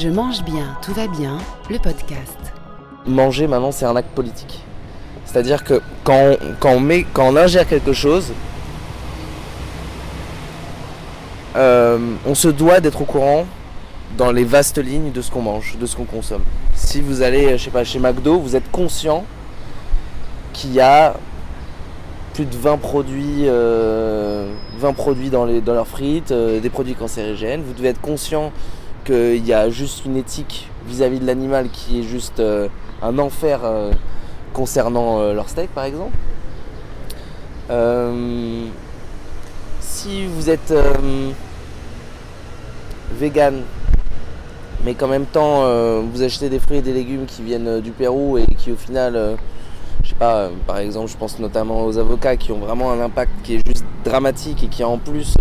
Je mange bien, tout va bien, le podcast. Manger maintenant c'est un acte politique. C'est-à-dire que quand on, quand, on met, quand on ingère quelque chose, euh, on se doit d'être au courant dans les vastes lignes de ce qu'on mange, de ce qu'on consomme. Si vous allez, je sais pas, chez McDo, vous êtes conscient qu'il y a plus de 20 produits, euh, 20 produits dans, les, dans leurs frites, euh, des produits cancérigènes. Vous devez être conscient qu'il y a juste une éthique vis-à-vis de l'animal qui est juste euh, un enfer euh, concernant euh, leur steak par exemple. Si vous êtes vegan, mais qu'en même temps vous achetez des fruits et des légumes qui viennent du Pérou et qui au final, je sais pas, par exemple, je pense notamment aux avocats qui ont vraiment un impact qui est juste dramatique et qui en plus,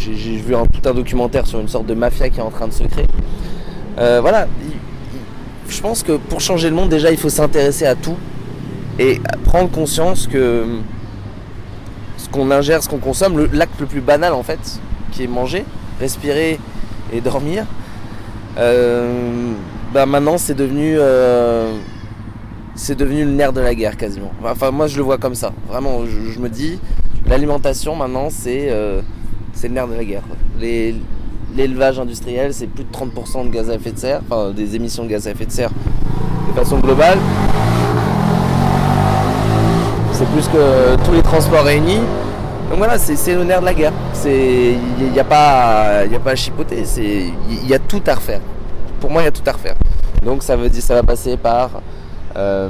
j'ai vu tout un documentaire sur une sorte de mafia qui est en train de se créer. Euh, voilà, il- il- je pense que pour changer le monde, déjà, il faut s'intéresser à tout et prendre conscience que ce qu'on ingère, ce qu'on consomme, l'acte le plus banal en fait, qui est manger, respirer et dormir, euh, bah maintenant c'est devenu, euh, c'est devenu le nerf de la guerre quasiment. Enfin moi je le vois comme ça. Vraiment, je, me dis, l'alimentation maintenant c'est, c'est le nerf de la guerre. l'élevage industriel c'est plus de 30% de gaz à effet de serre, enfin des émissions de gaz à effet de serre de façon globale. C'est plus que tous les transports réunis. Donc voilà, c'est le nerf de la guerre. Il n'y a, pas- a pas à chipoter. Il y a tout à refaire. Pour moi, il y a tout à refaire. Donc ça veut dire ça va passer par euh,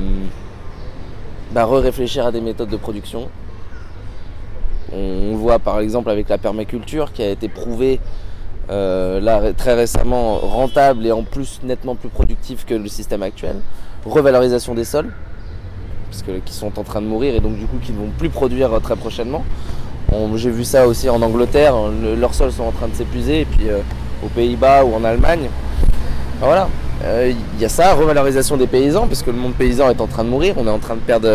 bah, réfléchir à des méthodes de production. On, on voit par exemple avec la permaculture qui a été prouvée euh, là très récemment rentable et en plus nettement plus productif que le système actuel. Revalorisation des sols parce que, qui sont en train de mourir et donc du coup qui ne vont plus produire euh, très prochainement. J'ai vu ça aussi en Angleterre, le- leurs sols sont en train de s'épuiser et puis euh, aux Pays-Bas ou en Allemagne. Voilà, il y a ça, revalorisation des paysans parce que le monde paysan est en train de mourir. On est en train de perdre,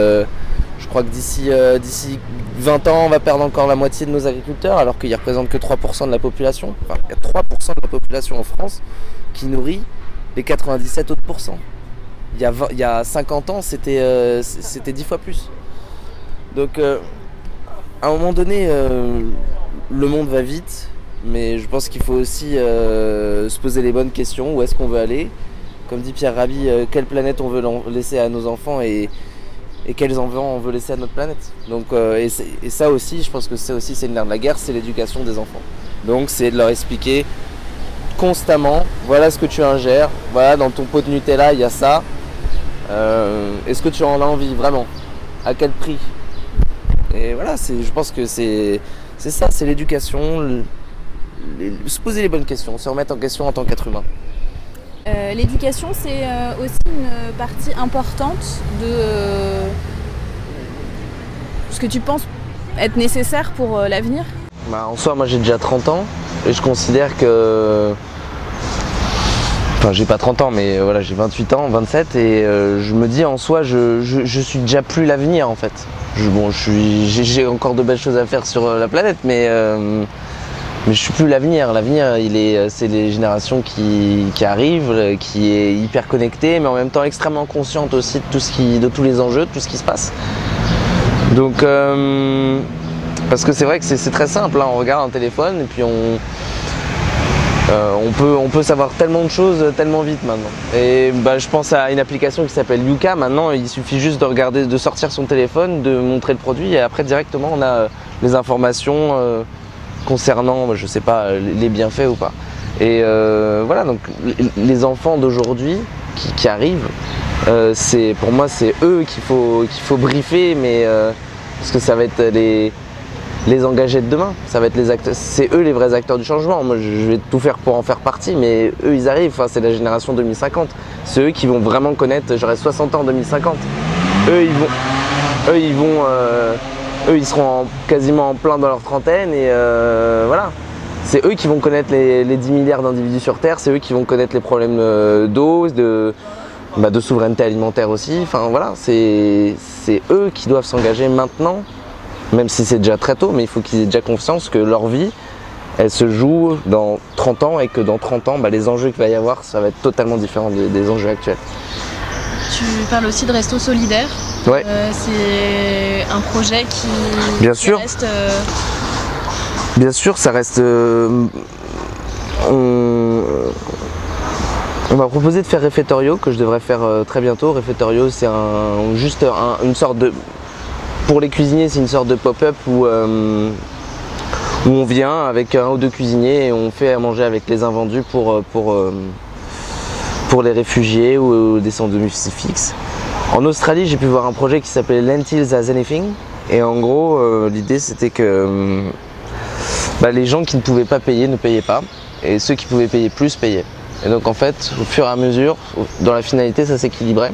je crois que d'ici euh, d'ici 20 ans, on va perdre encore la moitié de nos agriculteurs alors qu'ils représentent que 3% de la population. Enfin, il y a 3% de la population en France qui nourrit les 97 autres pourcents. Il y a, 20 il y a 50 ans, c'était euh, c- c'était 10 fois plus. Donc, euh, à un moment donné, euh, le monde va vite, mais je pense qu'il faut aussi euh, se poser les bonnes questions. Où est-ce qu'on veut aller? Comme dit Pierre Rabhi, euh, quelle planète on veut laisser à nos enfants et, et quels enfants on veut laisser à notre planète. Donc, euh, et, ça aussi, je pense que c'est aussi c'est le nerf de la guerre, c'est l'éducation des enfants. Donc, c'est de leur expliquer constamment, voilà ce que tu ingères, voilà dans ton pot de Nutella il y a ça. Euh, Est-ce que tu en as envie vraiment? À quel prix? Et voilà, je pense que c'est, ça, c'est l'éducation, se poser les bonnes questions, se remettre en question en tant qu'être humain. Euh, L'éducation, c'est euh, aussi une partie importante de euh, ce que tu penses être nécessaire pour l'avenir. Bah, en soi, moi j'ai déjà 30 ans et je considère que. Enfin, j'ai pas 30 ans, mais voilà, j'ai 28 ans, 27 et je me dis en soi, je, suis déjà plus l'avenir en fait. Je, bon, j'ai- encore de belles choses à faire sur la planète, mais, mais je suis plus l'avenir. L'avenir, euh, c'est les générations qui, arrivent, euh, qui est hyper connectée, mais en même temps extrêmement consciente aussi de tout ce qui, de tous les enjeux, de tout ce qui se passe. Donc, euh, parce que c'est vrai que c'est très simple, hein, on regarde un téléphone et puis on, peut, savoir tellement de choses tellement vite maintenant. Et bah, je pense à une application qui s'appelle Yuka. Maintenant, il suffit juste de regarder, de sortir son téléphone, de montrer le produit et après directement on a les informations concernant, je sais pas, les bienfaits ou pas. Et euh, voilà, donc les- enfants d'aujourd'hui qui, arrivent, euh, pour moi c'est eux qu'il faut, qu'il faut briefer, mais euh, parce que ça va être les, les engagés de demain. Ça va être les acteurs, c'est eux les vrais acteurs du changement. Moi, je vais tout faire pour en faire partie, mais eux, ils arrivent. Enfin, c'est la génération 2050. C'est eux qui vont vraiment connaître. J'aurai 60 ans en 2050. Eux, ils vont, eux, ils vont, eux, ils seront en- quasiment en plein dans leur trentaine et euh, voilà. C'est eux qui vont connaître les, les 10 milliards d'individus sur Terre. C'est eux qui vont connaître les problèmes euh, d'eau, de bah, de souveraineté alimentaire aussi. Enfin voilà, c'est eux qui doivent s'engager maintenant même si c'est déjà très tôt, mais il faut qu'ils aient déjà conscience que leur vie, elle se joue dans 30 ans et que dans 30 ans, bah, les enjeux qu'il va y avoir, ça va être totalement différent des enjeux actuels. Tu parles aussi de Resto Solidaire. Ouais. Euh, c'est un projet qui, Bien qui sûr. reste. euh, Bien sûr, ça reste. euh, on on m'a proposé de faire Refettorio, que je devrais faire très bientôt. Refettorio, c'est un, juste un- une sorte de. Pour les cuisiniers, c'est une sorte de pop-up où, où on vient avec un ou deux cuisiniers et on fait à manger avec les invendus pour, pour, pour les réfugiés ou, des centres de fixes. En Australie, j'ai pu voir un projet qui s'appelait Lentils as Anything. Et en gros, euh, l'idée c'était que. euh, bah, les gens qui ne pouvaient pas payer ne payaient pas et ceux qui pouvaient payer plus payaient. Et donc en fait, au fur et à mesure, dans la finalité, ça s'équilibrait.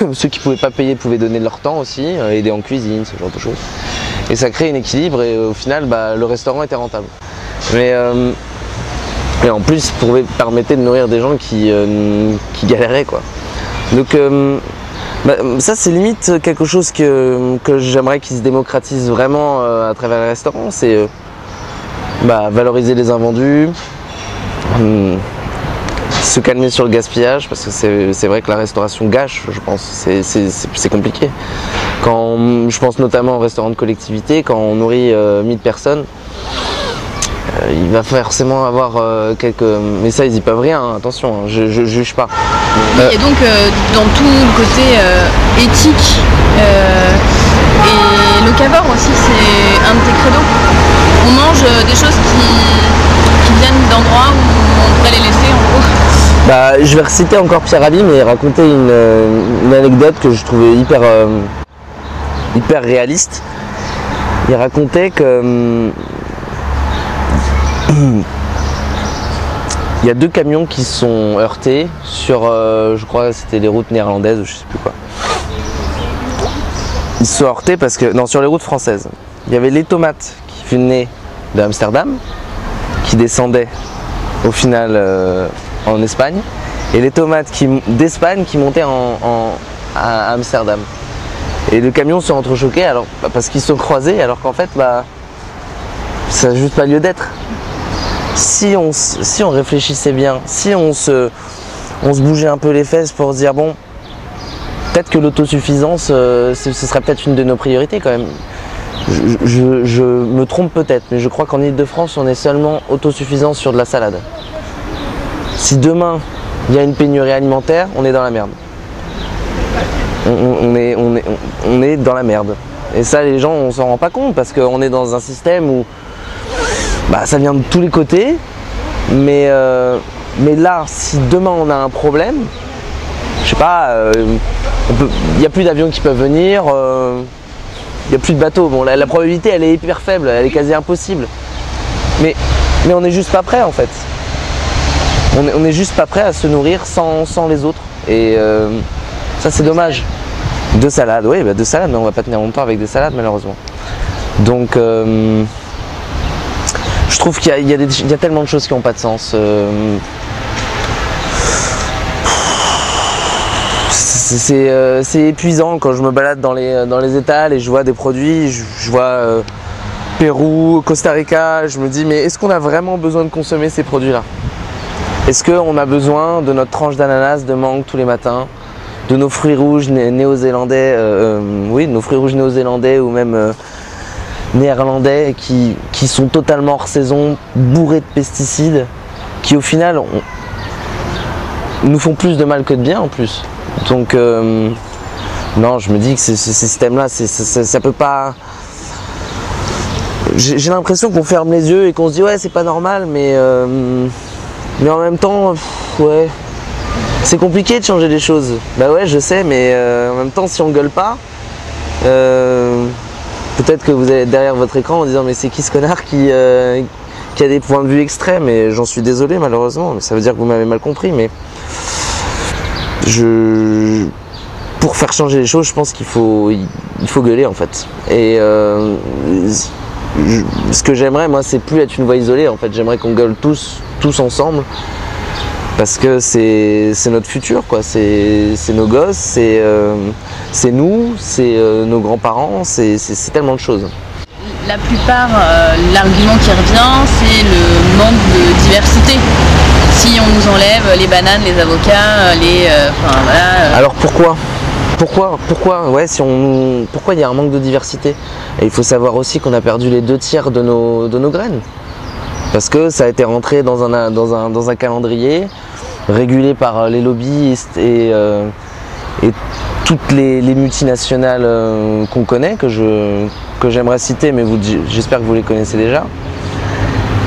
ceux qui pouvaient pas payer pouvaient donner leur temps aussi, euh, aider en cuisine, ce genre de choses. Et ça crée un équilibre et au final, bah, le restaurant était rentable. Mais euh, et en plus, pouvait permettait de nourrir des gens qui, euh, qui galéraient quoi. Donc euh, bah, ça c'est limite quelque chose que, que j'aimerais qu'il se démocratise vraiment euh, à travers les restaurants, c'est euh, bah, valoriser les invendus, hum, se calmer sur le gaspillage, parce que c'est vrai que la restauration gâche, je pense, c'est- compliqué. Quand, je pense notamment au restaurant de collectivité, quand on nourrit euh, 1000 personnes, il va forcément avoir euh, quelques... Mais ça, ils y peuvent rien, hein, attention, hein, je, je juge pas. Euh, Et donc, euh, dans tout le côté euh, éthique euh, et locavore aussi, c'est un de tes credos. On mange euh, des choses qui, qui viennent d'endroits où on devrait les laisser, en gros. Bah, je vais reciter encore Pierre Rabhi, mais raconter une, euh, une anecdote que je trouvais hyper, euh, hyper réaliste. Il racontait que hum, il y a deux camions qui se sont heurtés sur, euh, je crois, c'était les routes néerlandaises je sais plus quoi. Ils se sont heurtés parce que non, sur les routes françaises, il y avait les tomates qui venaient de Amsterdam, qui descendaient au final euh, en Espagne et les tomates d'Espagne qui montaient en, à Amsterdam. Et le camion s'est entrechoqué alors parce qu'ils se sont croisés alors qu'en fait bah ça n'a juste pas lieu d'être. Si on, si on réfléchissait bien, si on se, on se bougeait un peu les fesses pour se dire bon peut-être que l'autosuffisance euh, ce serait peut-être une de nos priorités quand même. Je, me trompe peut-être, mais je crois qu'en Ile-de-France, on est seulement autosuffisant sur de la salade. Si demain, il y a une pénurie alimentaire, on est dans la merde. On est, on, est, on est dans la merde. Et ça, les gens, on s'en rend pas compte parce qu'on est dans un système où bah, ça vient de tous les côtés. Mais, euh, mais là, si demain on a un problème, je sais pas, euh, il n'y a plus d'avions qui peuvent venir. euh, il n'y a plus de bateaux. Bon, la, probabilité, elle est hyper faible, elle est quasi impossible. Mais, mais on n'est juste pas prêt en fait. On est, on est juste pas prêt à se nourrir sans, sans les autres. Et ça, c'est dommage. Deux salades, oui, bah, deux salades, mais on va pas tenir longtemps avec des salades malheureusement. Donc, je trouve qu'il y a, tellement de choses qui n'ont pas de sens. euh, euh, c'est épuisant quand je me balade dans les, étals et je vois des produits, je, vois euh, Pérou, Costa Rica, je me dis mais est-ce qu'on a vraiment besoin de consommer ces produits-là? Est-ce qu'on a besoin de notre tranche d'ananas, de mangue tous les matins, de nos fruits rouges né- néo-zélandais, oui, nos fruits rouges néo-zélandais ou même néerlandais qui, qui sont totalement hors saison, bourrés de pesticides, qui au final nous font plus de mal que de bien en plus. Donc euh, non, je me dis que ce, c'est- ça, peut pas. J'ai l'impression qu'on ferme les yeux et qu'on se dit ouais c'est pas normal, mais euh, mais en même temps, ouais, c'est compliqué de changer les choses. Bah ouais, je sais, mais euh, en même temps, si on gueule pas, peut-être que vous allez être derrière votre écran en disant mais c'est qui ce connard qui euh, qui a des points de vue extrêmes et j'en suis désolé malheureusement, mais ça veut dire que vous m'avez mal compris, mais je pour faire changer les choses, je pense qu'il faut il faut gueuler en fait. Et euh, ce que j'aimerais moi, c'est plus être une voix isolée en fait. J'aimerais qu'on gueule tous tous ensemble parce que c'est notre futur quoi. C'est nos gosses, c'est euh, nous, c'est euh, nos grands-parents, c'est tellement de choses. la plupart, euh, l'argument qui revient, c'est le manque de diversité. Si on nous enlève les bananes, les avocats, les. Enfin voilà. Alors pourquoi? Pourquoi, pourquoi, ouais, si on, pourquoi il y a un manque de diversité? Et il faut savoir aussi qu'on a perdu les deux tiers de nos, de nos graines. Parce que ça a été rentré dans un, calendrier régulé par euh, les lobbyistes et, euh, toutes les, les multinationales euh, qu'on connaît, que j'aimerais citer, mais j'espère que vous les connaissez déjà.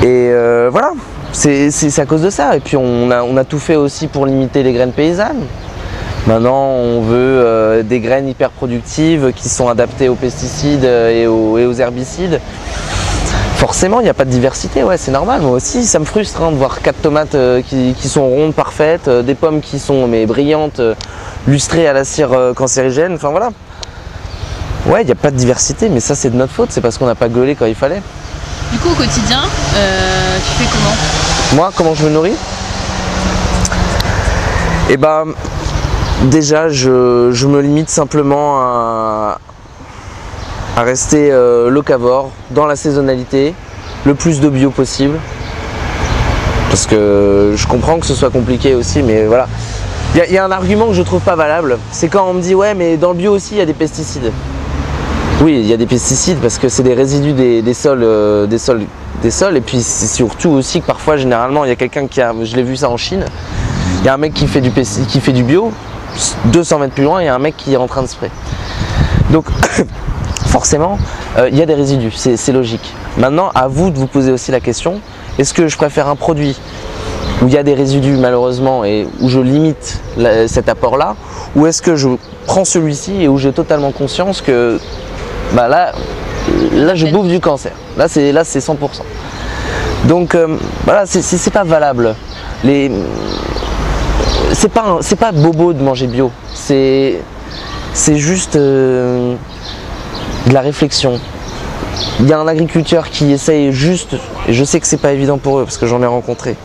Et voilà, c'est à cause de ça. Et puis on a, tout fait aussi pour limiter les graines paysannes. Maintenant, on veut des graines hyper productives qui sont adaptées aux pesticides et aux herbicides. Forcément, il n'y a pas de diversité, ouais, c'est normal. Moi aussi, ça me frustre hein, de voir quatre tomates euh, qui, qui sont rondes, parfaites, euh, des pommes qui sont mais brillantes, euh, lustrées à la cire cancérigène. Enfin voilà. Ouais, il n'y a pas de diversité, mais ça, c'est de notre faute. C'est parce qu'on n'a pas gueulé quand il fallait. Du coup, au quotidien, tu fais comment? Moi, comment je me nourris? Eh ben, déjà, je, je me limite simplement à, à rester euh, locavore dans la saisonnalité, le plus de bio possible. Parce que je comprends que ce soit compliqué aussi, mais voilà. Il y a- un argument que je trouve pas valable, c'est quand on me dit ouais mais dans le bio aussi il y a des pesticides. Oui, il y a des pesticides parce que c'est des résidus des, sols, euh, des sols, des sols, et puis c'est surtout aussi que parfois, généralement, il y a quelqu'un qui a, je l'ai vu ça en Chine, il y a un mec qui fait du qui fait du bio, 200 mètres plus loin, il y a un mec qui est en train de spray. Donc, forcément, euh, il y a des résidus, c'est logique. Maintenant, à vous de vous poser aussi la question est-ce que je préfère un produit où il y a des résidus malheureusement et où je limite cet apport-là, ou est-ce que je prends celui-ci et où j'ai totalement conscience que bah là, je bouffe du cancer. Là c'est là c'est 100%. Donc euh, voilà, c'est- pas valable. Les c'est pas pas bobo de manger bio. C'est c'est juste euh, de la réflexion. Il y a un agriculteur qui essaye juste, et je sais que c'est pas évident pour eux parce que j'en ai rencontré,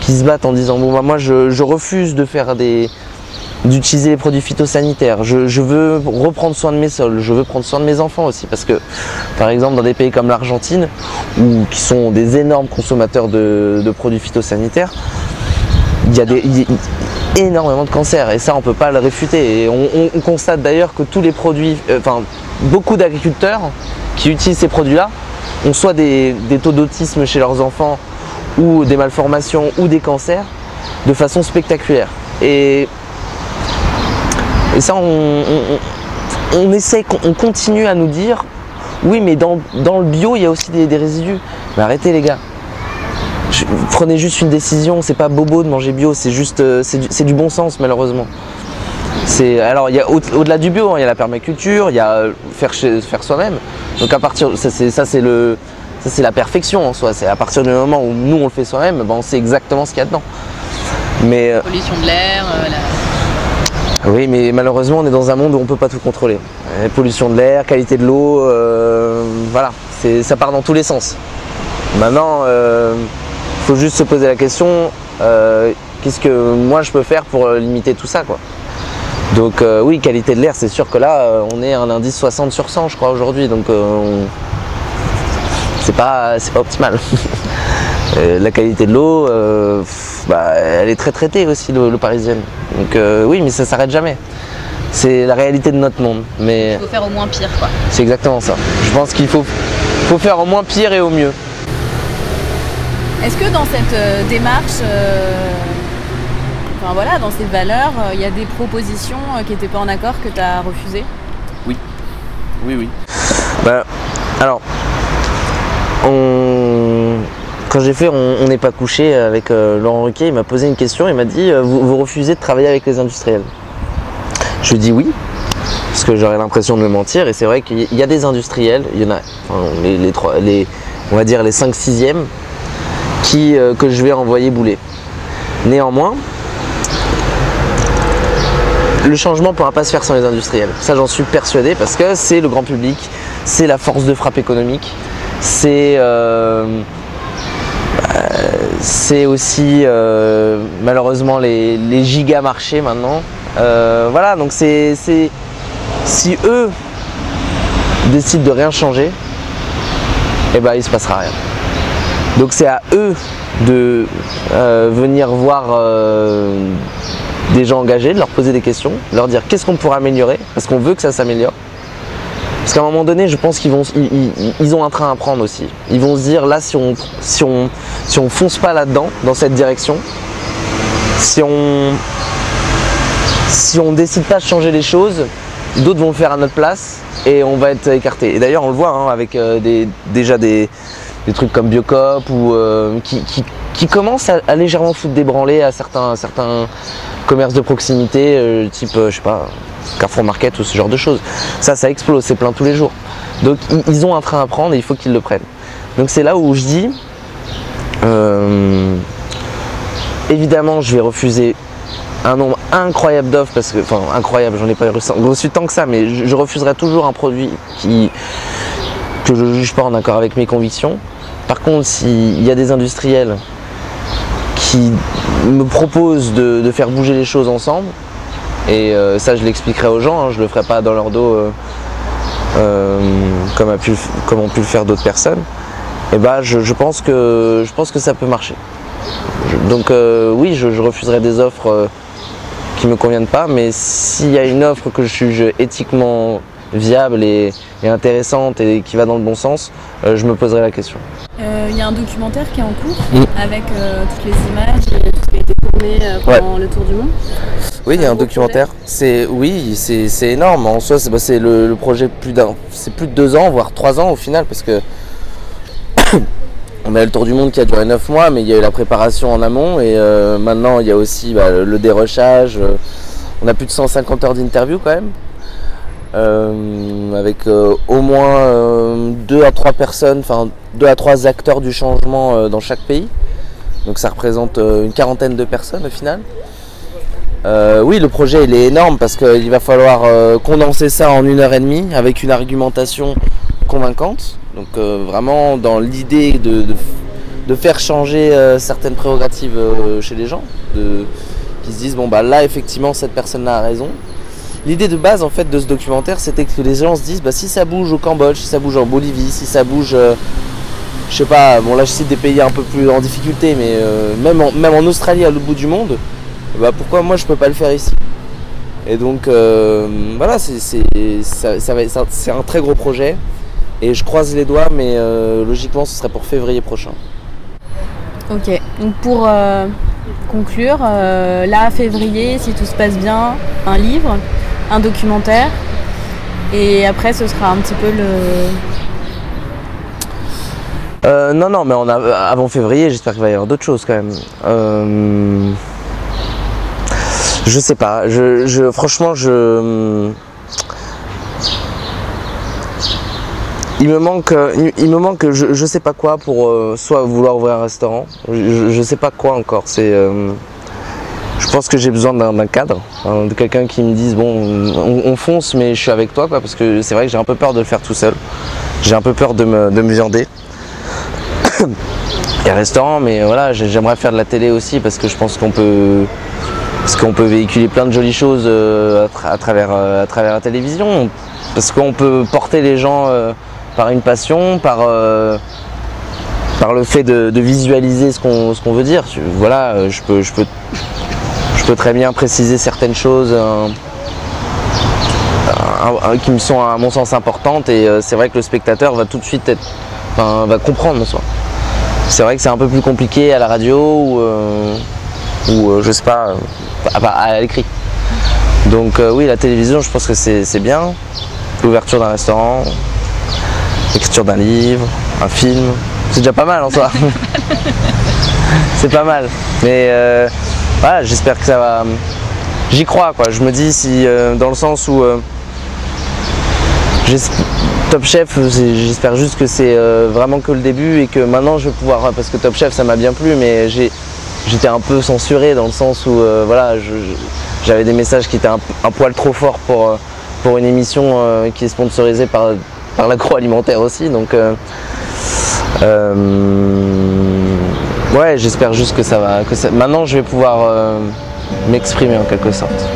qui se battent en disant bon bah moi je, refuse de faire des d'utiliser les produits phytosanitaires. Je, veux reprendre soin de mes sols, je veux prendre soin de mes enfants aussi parce que par exemple dans des pays comme l'Argentine où qui sont des énormes consommateurs de, produits phytosanitaires, il y a des énormément de cancers et ça on peut pas le réfuter et on, on- on constate d'ailleurs que tous les produits euh, beaucoup d'agriculteurs qui utilisent ces produits-là ont soit des, taux d'autisme chez leurs enfants ou des malformations ou des cancers de façon spectaculaire. Et, ça, on, essaie, on continue à nous dire oui, mais dans, le bio, il y a aussi des, résidus. Mais arrêtez, les gars. Prenez juste une décision. C'est pas bobo de manger bio, c'est juste euh, c'est du bon sens, malheureusement. C'est alors il y a au- au-delà du bio, hein, il y a la permaculture, il y a euh, faire chez- faire soi-même. Donc à partir ça c'est ça c'est le ça c'est la perfection en soi. C'est à partir du moment où nous on le fait soi-même, ben, on sait exactement ce qu'il y a dedans. Mais euh, Pollution de l'air, euh, la- oui, mais malheureusement, on est dans un monde où on peut pas tout contrôler. Pollution de l'air, qualité de l'eau, euh, voilà, c'est, ça part dans tous les sens. Maintenant, il faut juste se poser la question qu'est-ce que moi je peux faire pour limiter tout ça, quoi? Donc euh, oui, qualité de l'air, c'est sûr que là, euh, on est à un indice 60 sur 100, je crois aujourd'hui, donc euh, on- c'est pas, optimal. La qualité de l'eau, euh, bah, elle est très traitée aussi, l'eau parisienne. Donc oui, mais ça s'arrête jamais. C'est la réalité de notre monde. Mais il faut faire au moins pire quoi. c'est exactement ça. Je pense qu'il faut, faut faire au moins pire et au mieux. Est-ce que dans cette démarche, enfin voilà, dans ces valeurs, euh, il y a des propositions euh, qui n'étaient pas en accord que tu as refusées Oui, oui. Bah, alors, on- quand j'ai fait On n'est pas couché avec euh, Laurent Ruquier, il m'a posé une question, il m'a dit euh, vous, vous refusez de travailler avec les industriels Je lui ai dit oui, parce que j'aurais l'impression de me mentir, et c'est vrai qu'il y- a des industriels, il y en a enfin, les, les trois, les, on va dire les 5 6 e qui, euh, que je vais envoyer bouler. Néanmoins, le changement ne pourra pas se faire sans les industriels. Ça, j'en suis persuadé parce que c'est le grand public, c'est la force de frappe économique, c'est euh, euh, aussi euh, malheureusement les, les giga marchés maintenant. Voilà, donc c'est si eux décident de rien changer, et ben il se passera rien. Donc c'est à eux de venir voir des gens engagés, de leur poser des questions, de leur dire qu'est-ce qu'on pourrait améliorer, parce qu'on veut que ça s'améliore. Parce qu'à un moment donné, je pense qu'ils vont, ils, ont un train à prendre aussi. Ils vont se dire là, si on, si on, si on fonce pas là-dedans, dans cette direction, si on, si on décide pas de changer les choses, d'autres vont le faire à notre place et on va être écarté. Et d'ailleurs, on le voit hein, avec euh, des, déjà des, des trucs comme Biocop ou euh, qui, qui, commencent à, à légèrement foutre des à certains, certains commerces de proximité, euh, type, euh, je sais pas, Carrefour Market ou ce genre de choses. Ça, ça explose, c'est plein tous les jours. Donc, ils, ont un train à prendre et il faut qu'ils le prennent. Donc, c'est là où je dis, euh, évidemment, je vais refuser un nombre incroyable d'offres parce que, enfin, incroyable, j'en ai pas reçu tant que ça, mais je, je refuserai toujours un produit qui, que je juge pas en accord avec mes convictions. Par contre, s'il y a des industriels qui me proposent de, faire bouger les choses ensemble, et euh, ça je l'expliquerai aux gens, hein, je le ferai pas dans leur dos euh, euh, comme, a pu, ont pu le faire d'autres personnes, et ben je, pense que, je pense que ça peut marcher. Donc oui, je, refuserai des offres qui me conviennent pas, mais s'il y a une offre que je juge éthiquement viable et, intéressante et qui va dans le bon sens, je me poserai la question. Euh, Il y a un documentaire qui est en cours Mm. avec euh, toutes les images et tout ce qui a été tourné euh, pendant le tour du monde. Oui, il y a Un documentaire. C'est oui, c'est énorme. En soi, c'est bah, le, le projet plus d'un, c'est plus de deux ans, voire trois ans au final, parce que on a eu le tour du monde qui a duré neuf mois, mais il y a eu la préparation en amont et euh, maintenant il y a aussi bah, le, le dérochage. euh, on a plus de 150 heures d'interview quand même. Euh, avec euh, au moins euh, deux à trois personnes, enfin deux à trois acteurs du changement dans chaque pays. Donc ça représente une quarantaine de personnes au final. Oui, le projet il est énorme parce qu'il va falloir condenser ça en une heure et demie avec une argumentation convaincante. Donc vraiment dans l'idée de, de, faire changer certaines prérogatives chez les gens, qui se disent bon bah là effectivement cette personne-là a raison. L'idée de base en fait de ce documentaire c'était que les gens se disent bah si ça bouge au Cambodge, si ça bouge en Bolivie, si ça bouge euh, je sais pas, bon là je cite des pays un peu plus en difficulté mais euh, même, en, Australie à l'autre bout du monde, bah pourquoi moi je peux pas le faire ici? Et donc euh, voilà, c'est c'est- un très gros projet et je croise les doigts, mais euh, logiquement ce serait pour février prochain. Ok, donc pour conclure, là, février, si tout se passe bien, un livre, un documentaire, et après ce sera un petit peu le... Euh, non, non, mais on a, avant février, j'espère qu'il va y avoir d'autres choses quand même. Euh, je sais pas, je, franchement, je. Il me manque, il me manque, je, je sais pas quoi pour euh, soit vouloir ouvrir un restaurant, je, je sais pas quoi encore. C'est, euh, je pense que j'ai besoin d'un cadre, hein, de quelqu'un qui me dise bon, on, on fonce, mais je suis avec toi, quoi, parce que c'est vrai que j'ai un peu peur de le faire tout seul. J'ai un peu peur de me, de me. Il y a restaurant, mais voilà, j'ai- j'aimerais faire de la télé aussi parce que je pense qu'on peut, qu'on peut véhiculer plein de jolies choses euh, à, tra- à travers, euh, à travers la télévision, parce qu'on peut porter les gens euh, par une passion, par, par le fait de, visualiser ce qu'on, veut dire. Voilà, je peux, je peux, je peux très bien préciser certaines choses. euh, un- un- qui me sont à mon sens importantes et euh, c'est vrai que le spectateur va tout de suite être, enfin, va comprendre en soi. C'est vrai que c'est un peu plus compliqué à la radio ou, euh, ou euh, je sais pas, euh, à, l'écrit. Donc euh, oui, la télévision, je pense que c'est c'est bien. L'ouverture d'un restaurant, l'écriture d'un livre, un film, c'est déjà pas mal en soi. c'est pas mal. Mais euh, voilà, j'espère que ça va. J'y crois quoi. Je me dis si euh, dans le sens où euh, Top Chef, j'espère juste que c'est euh, vraiment que le début et que maintenant je vais pouvoir, parce que Top Chef ça m'a bien plu, mais j'étais un peu censuré dans le sens où euh, voilà, j'avais des messages qui étaient un, poil trop forts pour, euh, pour une émission euh, qui est sponsorisée par, par l'agroalimentaire aussi. Donc euh, euh, ouais, j'espère juste que ça va, que maintenant je vais pouvoir euh, m'exprimer en quelque sorte.